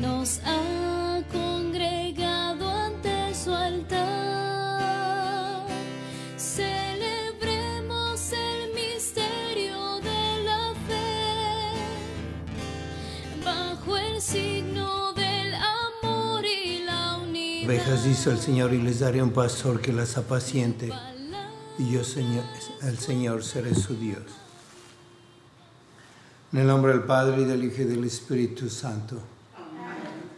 Nos ha congregado ante su altar, celebremos el misterio de la fe bajo el signo del amor y la unidad. Ovejas hizo el Señor y les daré un pastor que las apaciente. Y yo, Señor, el Señor, seré su Dios. En el nombre del Padre, y del Hijo y del Espíritu Santo.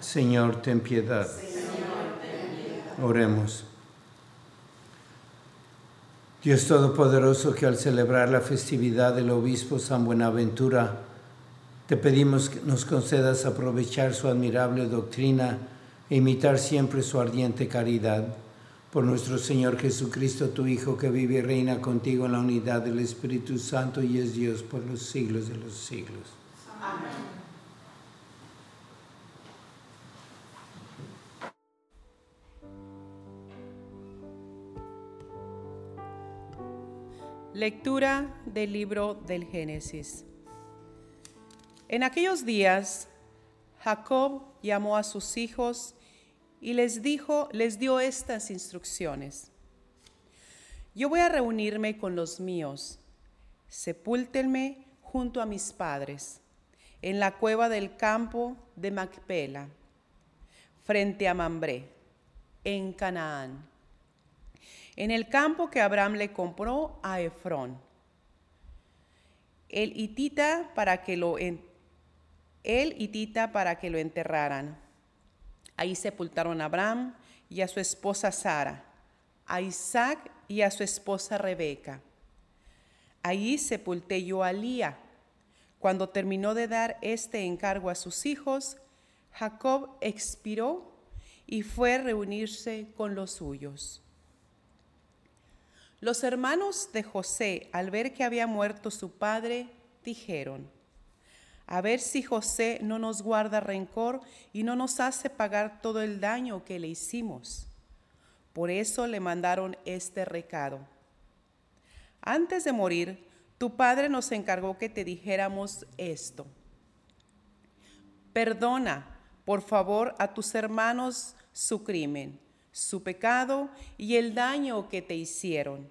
Señor, ten piedad. Oremos. Dios Todopoderoso, que al celebrar la festividad del Obispo San Buenaventura, te pedimos que nos concedas aprovechar su admirable doctrina e imitar siempre su ardiente caridad. Por nuestro Señor Jesucristo, tu Hijo, que vive y reina contigo en la unidad del Espíritu Santo y es Dios por los siglos de los siglos. Amén. Lectura del libro del Génesis. En aquellos días, Jacob llamó a sus hijos y les dijo, les dio estas instrucciones. Yo voy a reunirme con los míos. Sepúltenme junto a mis padres, en la cueva del campo de Macpela, frente a Mambré, en Canaán, en el campo que Abraham le compró a Efrón, el hitita para que lo él y Tita para que lo enterraran. Ahí sepultaron a Abraham y a su esposa Sara, a Isaac y a su esposa Rebeca. Ahí sepulté yo a Lía. Cuando terminó de dar este encargo a sus hijos, Jacob expiró y fue a reunirse con los suyos. Los hermanos de José, al ver que había muerto su padre, dijeron, a ver si José no nos guarda rencor y no nos hace pagar todo el daño que le hicimos. Por eso le mandaron este recado. Antes de morir, tu padre nos encargó que te dijéramos esto. Perdona, por favor, a tus hermanos su crimen, su pecado y el daño que te hicieron.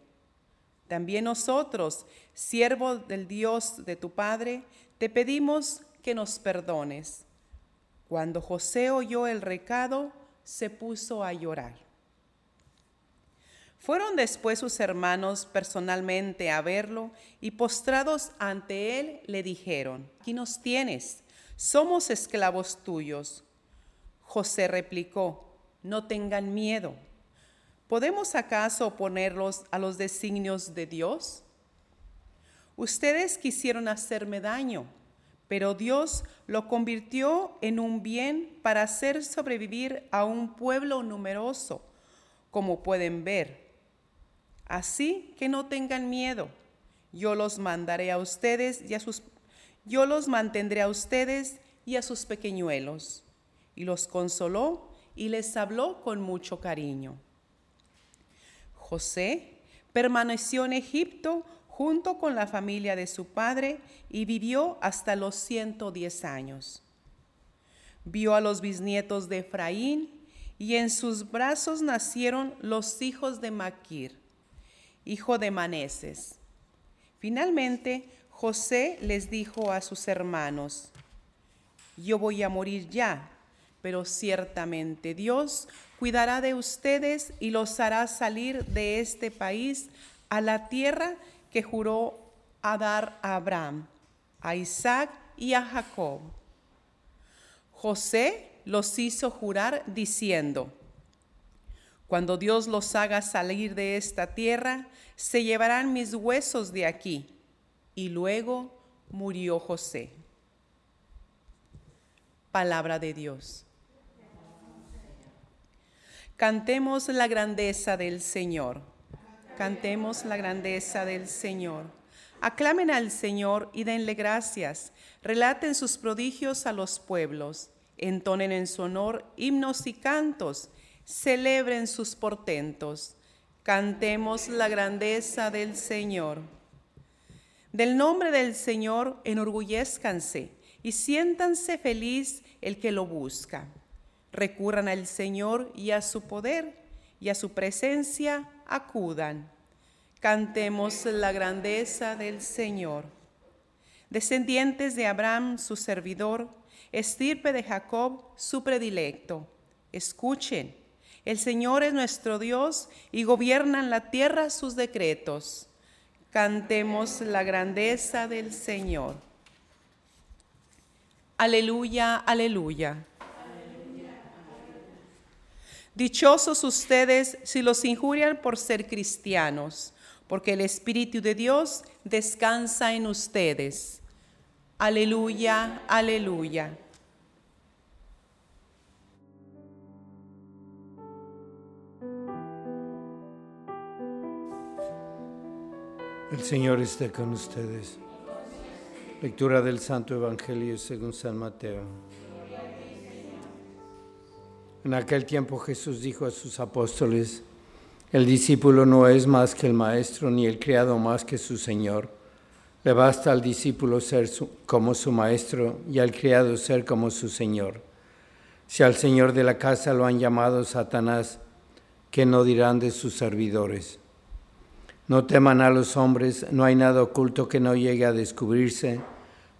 También nosotros, siervos del Dios de tu Padre, te pedimos que nos perdones. Cuando José oyó el recado, se puso a llorar. Fueron después sus hermanos personalmente a verlo y postrados ante él le dijeron, aquí nos tienes, somos esclavos tuyos. José replicó, no tengan miedo. ¿Podemos acaso oponerlos a los designios de Dios? Ustedes quisieron hacerme daño, pero Dios lo convirtió en un bien para hacer sobrevivir a un pueblo numeroso, como pueden ver. Así que no tengan miedo. Yo los mandaré a ustedes y a sus yo los mantendré a ustedes y a sus pequeñuelos. Y los consoló y les habló con mucho cariño. José permaneció en Egipto junto con la familia de su padre y vivió hasta los 110 años. Vio a los bisnietos de Efraín y en sus brazos nacieron los hijos de Maquir, hijo de Maneses. Finalmente, José les dijo a sus hermanos, yo voy a morir ya, pero ciertamente Dios cuidará de ustedes y los hará salir de este país a la tierra que juró a dar a Abraham, a Isaac y a Jacob. José los hizo jurar diciendo, cuando Dios los haga salir de esta tierra, se llevarán mis huesos de aquí. Y luego murió José. Palabra de Dios. Cantemos la grandeza del Señor. Cantemos la grandeza del Señor. Aclamen al Señor y denle gracias. Relaten sus prodigios a los pueblos. Entonen en su honor himnos y cantos. Celebren sus portentos. Cantemos la grandeza del Señor. Del nombre del Señor enorgullezcanse y siéntanse feliz el que lo busca. Recurran al Señor y a su poder y a su presencia acudan. Cantemos la grandeza del Señor. Descendientes de Abraham, su servidor, estirpe de Jacob, su predilecto. Escuchen, el Señor es nuestro Dios y gobierna en la tierra sus decretos. Cantemos la grandeza del Señor. Aleluya, aleluya. Dichosos ustedes si los injurian por ser cristianos, porque el Espíritu de Dios descansa en ustedes. Aleluya, aleluya. El Señor esté con ustedes. Lectura del Santo Evangelio según San Mateo. En aquel tiempo Jesús dijo a sus apóstoles, el discípulo no es más que el maestro, ni el criado más que su Señor. Le basta al discípulo ser como su maestro y al criado ser como su Señor. Si al Señor de la casa lo han llamado Satanás, ¿qué no dirán de sus servidores? No teman a los hombres, no hay nada oculto que no llegue a descubrirse,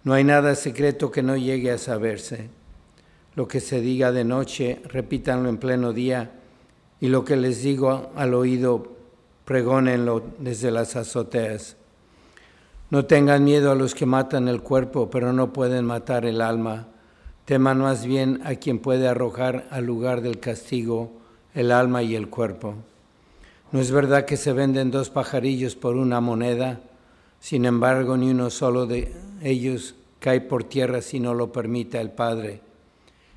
no hay nada secreto que no llegue a saberse. Lo que se diga de noche, repítanlo en pleno día, y lo que les digo al oído, pregónenlo desde las azoteas. No tengan miedo a los que matan el cuerpo, pero no pueden matar el alma. Teman más bien a quien puede arrojar al lugar del castigo el alma y el cuerpo. No es verdad que se venden dos pajarillos por una moneda, sin embargo ni uno solo de ellos cae por tierra si no lo permite el Padre.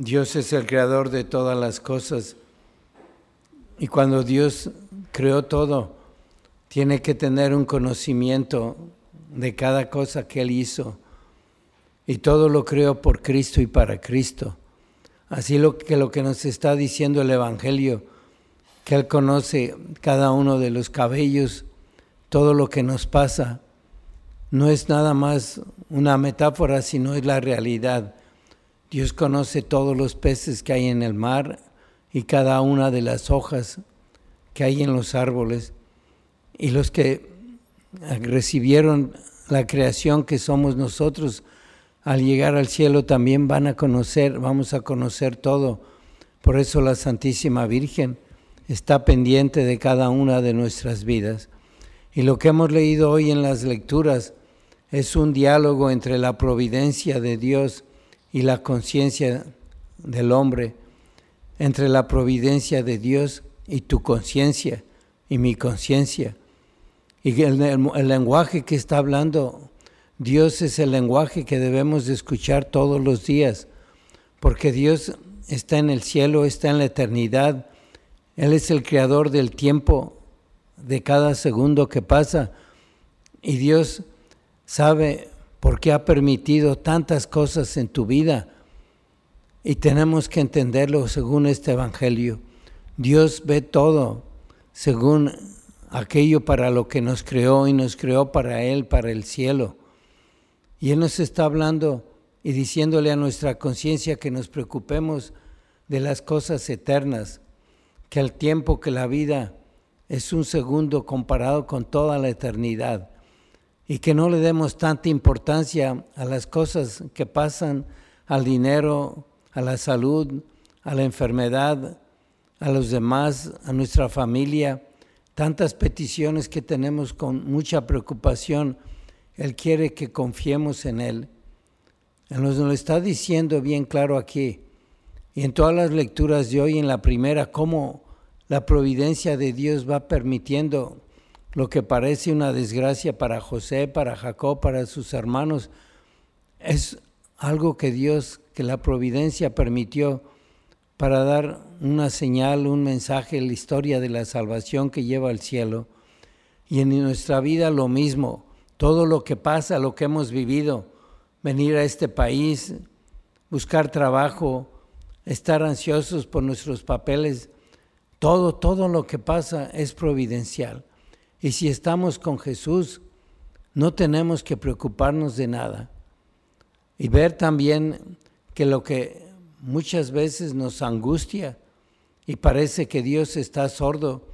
Dios es el creador de todas las cosas y cuando Dios creó todo, tiene que tener un conocimiento de cada cosa que Él hizo. Y todo lo creó por Cristo y para Cristo. Así lo que lo que nos está diciendo el Evangelio, que Él conoce cada uno de los cabellos, todo lo que nos pasa, no es nada más una metáfora, sino es la realidad. Dios conoce todos los peces que hay en el mar y cada una de las hojas que hay en los árboles. Y los que recibieron la creación que somos nosotros, al llegar al cielo también van a conocer, vamos a conocer todo. Por eso la Santísima Virgen está pendiente de cada una de nuestras vidas. Y lo que hemos leído hoy en las lecturas es un diálogo entre la providencia de Dios y la conciencia del hombre, entre la providencia de Dios y tu conciencia y mi conciencia. Y el, el, lenguaje que está hablando Dios es el lenguaje que debemos de escuchar todos los días, porque Dios está en el cielo, está en la eternidad. Él es el creador del tiempo, de cada segundo que pasa. Y Dios sabe por qué ha permitido tantas cosas en tu vida. Y tenemos que entenderlo según este Evangelio. Dios ve todo según aquello para lo que nos creó y nos creó para Él, para el cielo. Y Él nos está hablando y diciéndole a nuestra conciencia que nos preocupemos de las cosas eternas, que el tiempo, que la vida es un segundo comparado con toda la eternidad, y que no le demos tanta importancia a las cosas que pasan, al dinero, a la salud, a la enfermedad, a los demás, a nuestra familia, tantas peticiones que tenemos con mucha preocupación él quiere que confiemos en Él. Él nos lo está diciendo bien claro aquí. Y en todas las lecturas de hoy, en la primera, cómo la providencia de Dios va permitiendo lo que parece una desgracia para José, para Jacob, para sus hermanos. Es algo que Dios, que la providencia permitió para dar una señal, un mensaje, la historia de la salvación que lleva al cielo. Y en nuestra vida lo mismo todo lo que pasa, lo que hemos vivido, venir a este país, buscar trabajo, estar ansiosos por nuestros papeles, todo, todo lo que pasa es providencial. Y si estamos con Jesús, no tenemos que preocuparnos de nada. Y ver también que lo que muchas veces nos angustia y parece que Dios está sordo,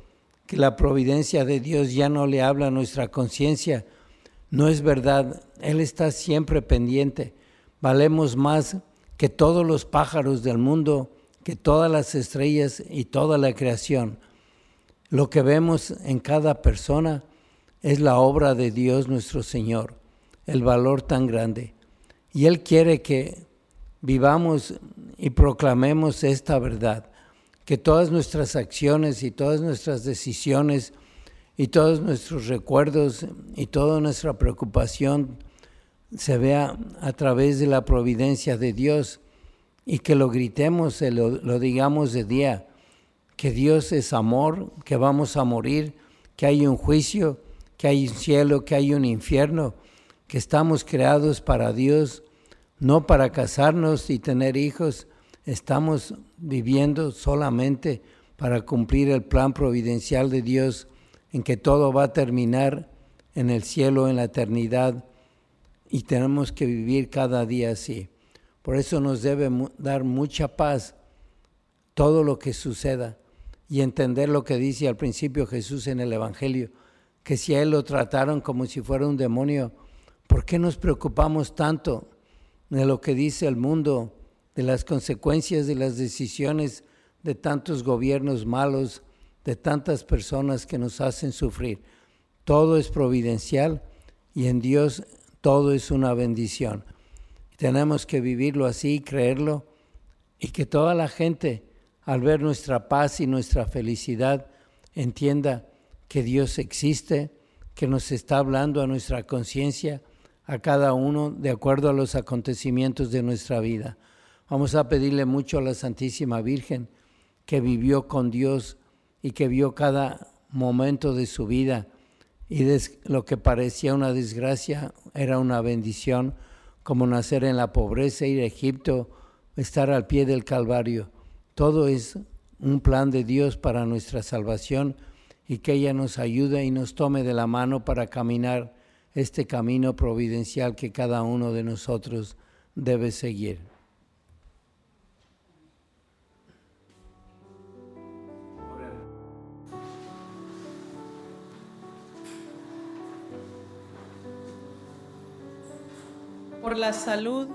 que la providencia de Dios ya no le habla a nuestra conciencia, no es verdad, Él está siempre pendiente. Valemos más que todos los pájaros del mundo, que todas las estrellas y toda la creación. Lo que vemos en cada persona es la obra de Dios nuestro Señor, el valor tan grande. Y Él quiere que vivamos y proclamemos esta verdad, que todas nuestras acciones y todas nuestras decisiones, y todos nuestros recuerdos y toda nuestra preocupación se vea a través de la providencia de Dios y que lo gritemos, lo, lo digamos de día, que Dios es amor, que vamos a morir, que hay un juicio, que hay un cielo, que hay un infierno, que estamos creados para Dios, no para casarnos y tener hijos, estamos viviendo solamente para cumplir el plan providencial de Dios en que todo va a terminar en el cielo, en la eternidad, y tenemos que vivir cada día así. Por eso nos debe dar mucha paz todo lo que suceda y entender lo que dice al principio Jesús en el Evangelio, que si a Él lo trataron como si fuera un demonio, ¿por qué nos preocupamos tanto de lo que dice el mundo, de las consecuencias de las decisiones de tantos gobiernos malos, de tantas personas que nos hacen sufrir. Todo es providencial y en Dios todo es una bendición. Tenemos que vivirlo así, creerlo y que toda la gente al ver nuestra paz y nuestra felicidad entienda que Dios existe, que nos está hablando a nuestra conciencia, a cada uno de acuerdo a los acontecimientos de nuestra vida. Vamos a pedirle mucho a la Santísima Virgen que vivió con Dios y que vio cada momento de su vida y lo que parecía una desgracia era una bendición, como nacer en la pobreza, ir a Egipto, estar al pie del Calvario. Todo es un plan de Dios para nuestra salvación y que ella nos ayude y nos tome de la mano para caminar este camino providencial que cada uno de nosotros debe seguir. Por la salud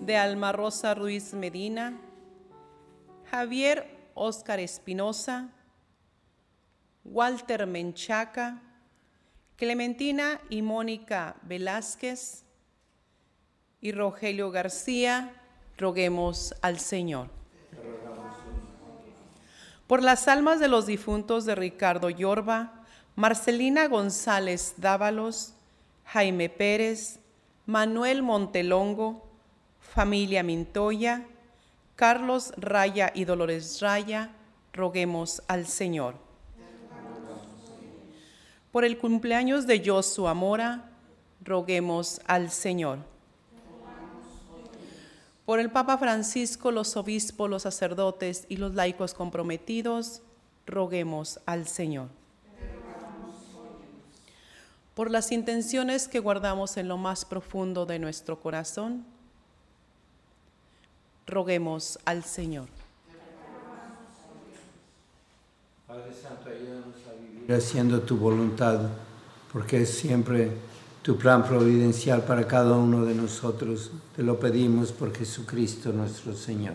de Alma Rosa Ruiz Medina, Javier Óscar Espinosa, Walter Menchaca, Clementina y Mónica Velázquez y Rogelio García, roguemos al Señor. Por las almas de los difuntos de Ricardo Yorba, Marcelina González Dávalos, Jaime Pérez, Manuel Montelongo, familia Mintoya, Carlos Raya y Dolores Raya, roguemos al Señor. Por el cumpleaños de Joshua Mora, roguemos al Señor. Por el Papa Francisco, los obispos, los sacerdotes y los laicos comprometidos, roguemos al Señor. Por las intenciones que guardamos en lo más profundo de nuestro corazón, roguemos al Señor. Padre Santo, ayúdanos a vivir haciendo tu voluntad, porque es siempre tu plan providencial para cada uno de nosotros. Te lo pedimos por Jesucristo nuestro Señor.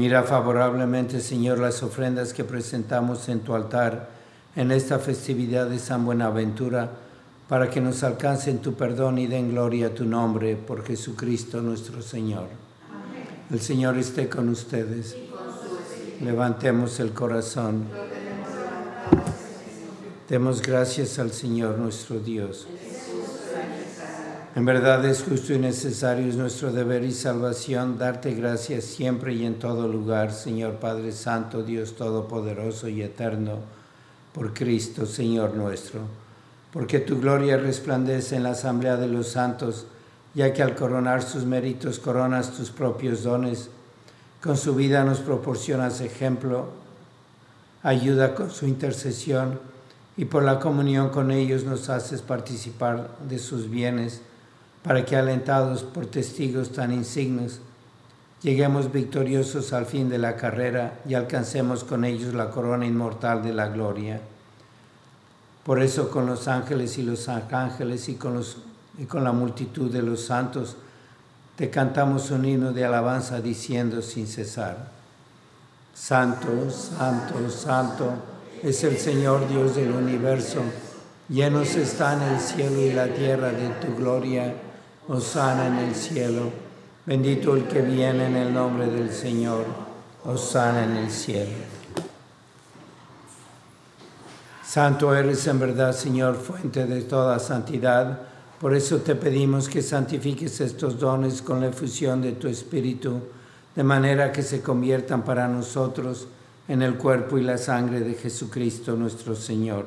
Mira favorablemente, Señor, las ofrendas que presentamos en tu altar en esta festividad de San Buenaventura, para que nos alcancen tu perdón y den gloria a tu nombre por Jesucristo nuestro Señor. El Señor esté con ustedes. Levantemos el corazón. Demos gracias al Señor nuestro Dios. En verdad es justo y necesario, es nuestro deber y salvación darte gracias siempre y en todo lugar, Señor Padre Santo, Dios Todopoderoso y Eterno, por Cristo, Señor nuestro. Porque tu gloria resplandece en la asamblea de los santos, ya que al coronar sus méritos coronas tus propios dones. Con su vida nos proporcionas ejemplo, ayuda con su intercesión y por la comunión con ellos nos haces participar de sus bienes para que alentados por testigos tan insignes, lleguemos victoriosos al fin de la carrera y alcancemos con ellos la corona inmortal de la gloria. Por eso con los ángeles y los arcángeles y con, los, y con la multitud de los santos, te cantamos un himno de alabanza diciendo sin cesar, Santo, Santo, Santo es el Señor Dios del universo, llenos están el cielo y la tierra de tu gloria, Osana en el cielo, bendito el que viene en el nombre del Señor, Osana en el cielo. Santo eres en verdad, Señor, fuente de toda santidad. Por eso te pedimos que santifiques estos dones con la efusión de tu Espíritu, de manera que se conviertan para nosotros en el cuerpo y la sangre de Jesucristo nuestro Señor,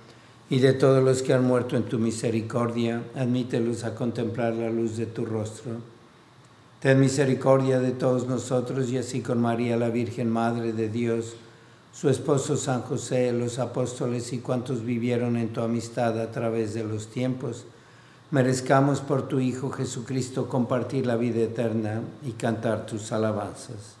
y de todos los que han muerto en tu misericordia, admítelos a contemplar la luz de tu rostro. Ten misericordia de todos nosotros y así con María, la Virgen Madre de Dios, su esposo San José, los apóstoles y cuantos vivieron en tu amistad a través de los tiempos, merezcamos por tu Hijo Jesucristo compartir la vida eterna y cantar tus alabanzas.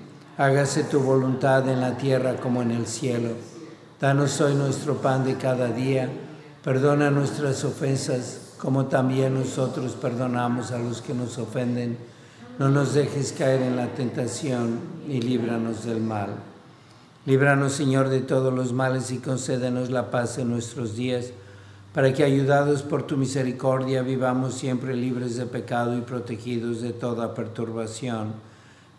hágase tu voluntad en la tierra como en el cielo. Danos hoy nuestro pan de cada día, perdona nuestras ofensas como también nosotros perdonamos a los que nos ofenden. No nos dejes caer en la tentación y líbranos del mal. Líbranos, Señor, de todos los males y concédenos la paz en nuestros días, para que, ayudados por tu misericordia, vivamos siempre libres de pecado y protegidos de toda perturbación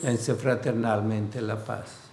Dense fraternalmente la paz.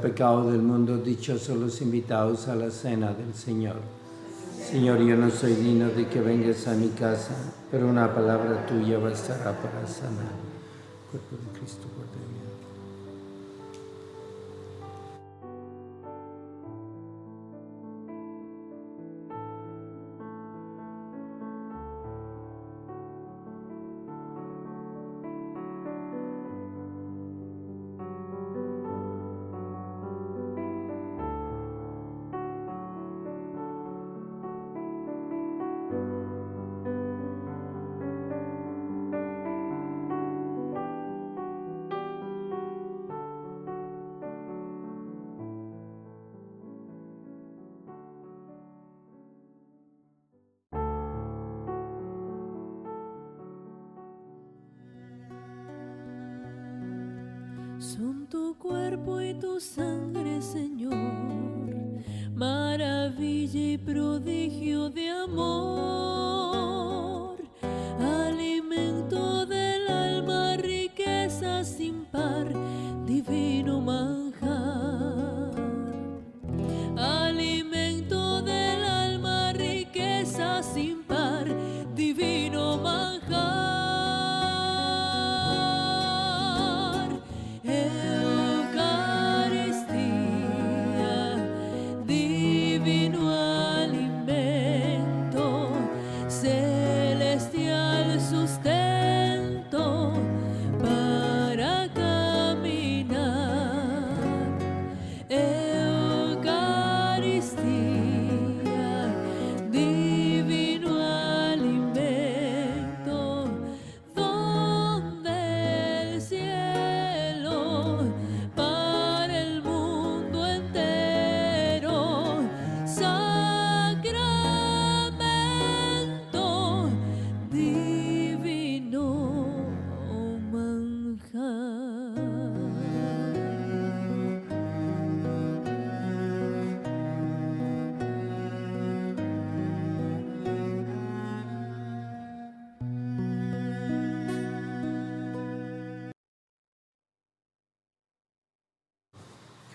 Pecado del mundo, dichosos los invitados a la cena del Señor. Señor, yo no soy digno de que vengas a mi casa, pero una palabra tuya bastará para sanar. Cuerpo de Cristo, cuerpo tu cuerpo y tu sangre, Señor, maravilla y prodigio de amor,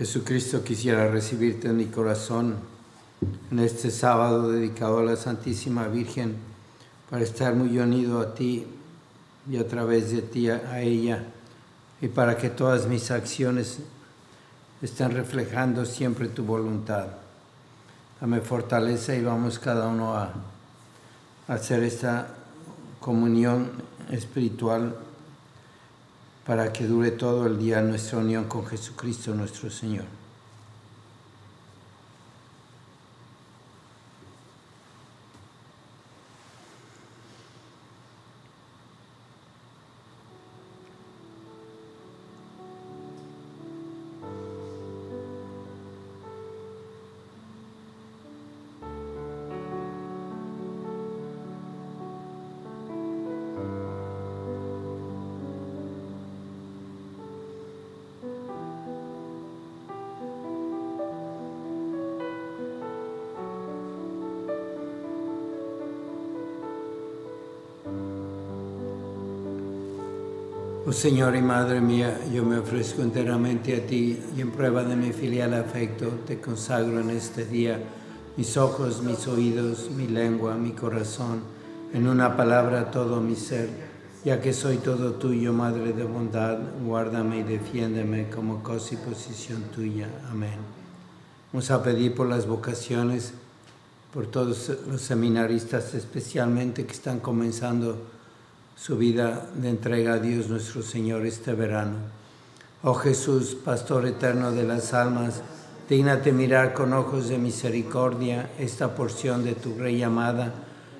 Jesucristo quisiera recibirte en mi corazón en este sábado dedicado a la Santísima Virgen para estar muy unido a ti y a través de ti a, ella y para que todas mis acciones estén reflejando siempre tu voluntad. Dame fortaleza y vamos cada uno a hacer esta comunión espiritual para que dure todo el día nuestra unión con Jesucristo nuestro Señor. Señor y Madre mía, yo me ofrezco enteramente a ti y en prueba de mi filial afecto te consagro en este día mis ojos, mis oídos, mi lengua, mi corazón, en una palabra todo mi ser, ya que soy todo tuyo, Madre de bondad, guárdame y defiéndeme como cosa y posición tuya. Amén. Vamos a pedir por las vocaciones, por todos los seminaristas especialmente que están comenzando su vida de entrega a Dios nuestro Señor este verano. Oh Jesús, Pastor eterno de las almas, dígnate mirar con ojos de misericordia esta porción de tu Rey amada.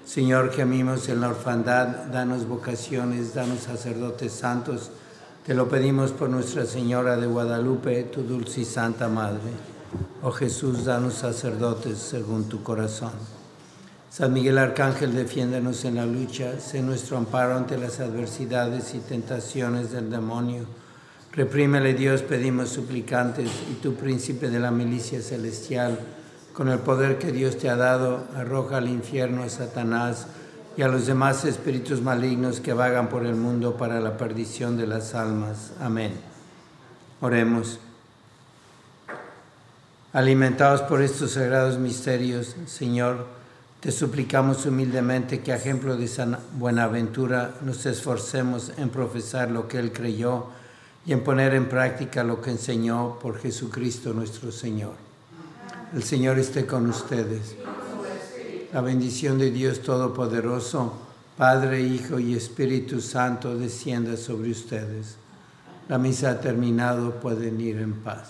Señor, que amimos en la orfandad, danos vocaciones, danos sacerdotes santos. Te lo pedimos por Nuestra Señora de Guadalupe, tu dulce y santa Madre. Oh Jesús, danos sacerdotes según tu corazón. San Miguel Arcángel, defiéndenos en la lucha, sé nuestro amparo ante las adversidades y tentaciones del demonio. Reprímele Dios, pedimos suplicantes, y tú, príncipe de la milicia celestial, con el poder que Dios te ha dado, arroja al infierno a Satanás y a los demás espíritus malignos que vagan por el mundo para la perdición de las almas. Amén. Oremos. Alimentados por estos sagrados misterios, Señor, te suplicamos humildemente que a ejemplo de San Buenaventura nos esforcemos en profesar lo que Él creyó y en poner en práctica lo que enseñó por Jesucristo nuestro Señor. El Señor esté con ustedes. La bendición de Dios Todopoderoso, Padre, Hijo y Espíritu Santo, descienda sobre ustedes. La misa ha terminado, pueden ir en paz.